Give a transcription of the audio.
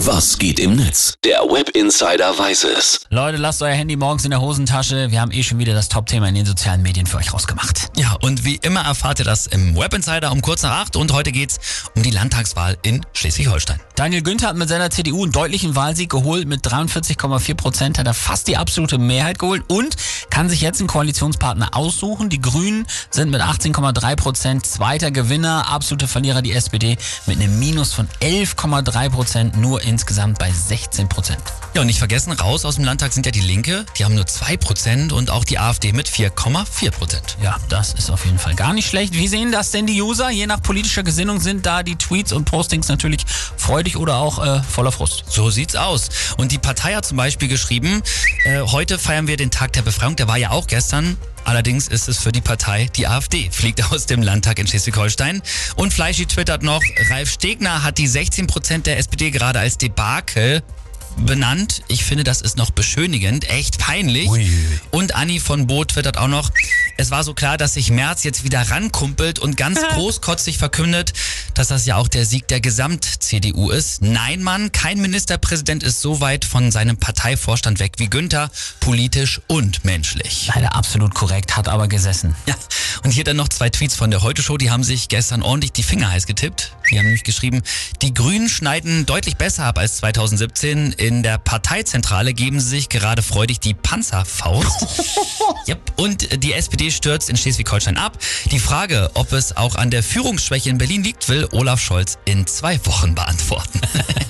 Was geht im Netz? Der Web Insider weiß es. Leute, lasst euer Handy morgens in der Hosentasche. Wir haben eh schon wieder das Top-Thema in den sozialen Medien für euch rausgemacht. Ja, und wie immer erfahrt ihr das im Web Insider um kurz nach acht und heute geht's um die Landtagswahl in Schleswig-Holstein. Daniel Günther hat mit seiner CDU einen deutlichen Wahlsieg geholt. Mit 43,4 Prozent hat er fast die absolute Mehrheit geholt und kann sich jetzt einen Koalitionspartner aussuchen. Die Grünen sind mit 18,3 Prozent zweiter Gewinner. Absolute Verlierer die SPD mit einem Minus von 11,3 Prozent, nur insgesamt bei 16 Prozent. Ja, und nicht vergessen, raus aus dem Landtag sind ja die Linke, die haben nur 2 Prozent und auch die AfD mit 4,4 Prozent. Ja, das ist auf jeden Fall gar nicht schlecht. Wie sehen das denn die User? Je nach politischer Gesinnung sind da die Tweets und Postings natürlich freudig oder auch äh, voller Frust. So sieht's aus. Und die Partei hat zum Beispiel geschrieben, äh, heute feiern wir den Tag der Befreiung, der war ja auch gestern. Allerdings ist es für die Partei die AfD, fliegt aus dem Landtag in Schleswig-Holstein. Und Fleischi twittert noch, Ralf Stegner hat die 16 Prozent der SPD gerade als Debakel benannt. Ich finde, das ist noch beschönigend, echt peinlich. Ui. Und Anni von Bo twittert auch noch, es war so klar, dass sich Merz jetzt wieder rankumpelt und ganz großkotzig verkündet, dass das ja auch der Sieg der Gesamt-CDU ist. Nein, Mann, kein Ministerpräsident ist so weit von seinem Parteivorstand weg wie Günther, politisch und menschlich. Leider absolut korrekt, hat aber gesessen. Ja, und hier dann noch zwei Tweets von der Heute-Show, die haben sich gestern ordentlich die Finger heiß getippt. Die haben nämlich geschrieben, die Grünen schneiden deutlich besser ab als 2017. In der Parteizentrale geben sie sich gerade freudig die Panzerfaust. yep. Und die SPD stürzt in Schleswig-Holstein ab. Die Frage, ob es auch an der Führungsschwäche in Berlin liegt, Olaf Scholz in zwei Wochen beantworten.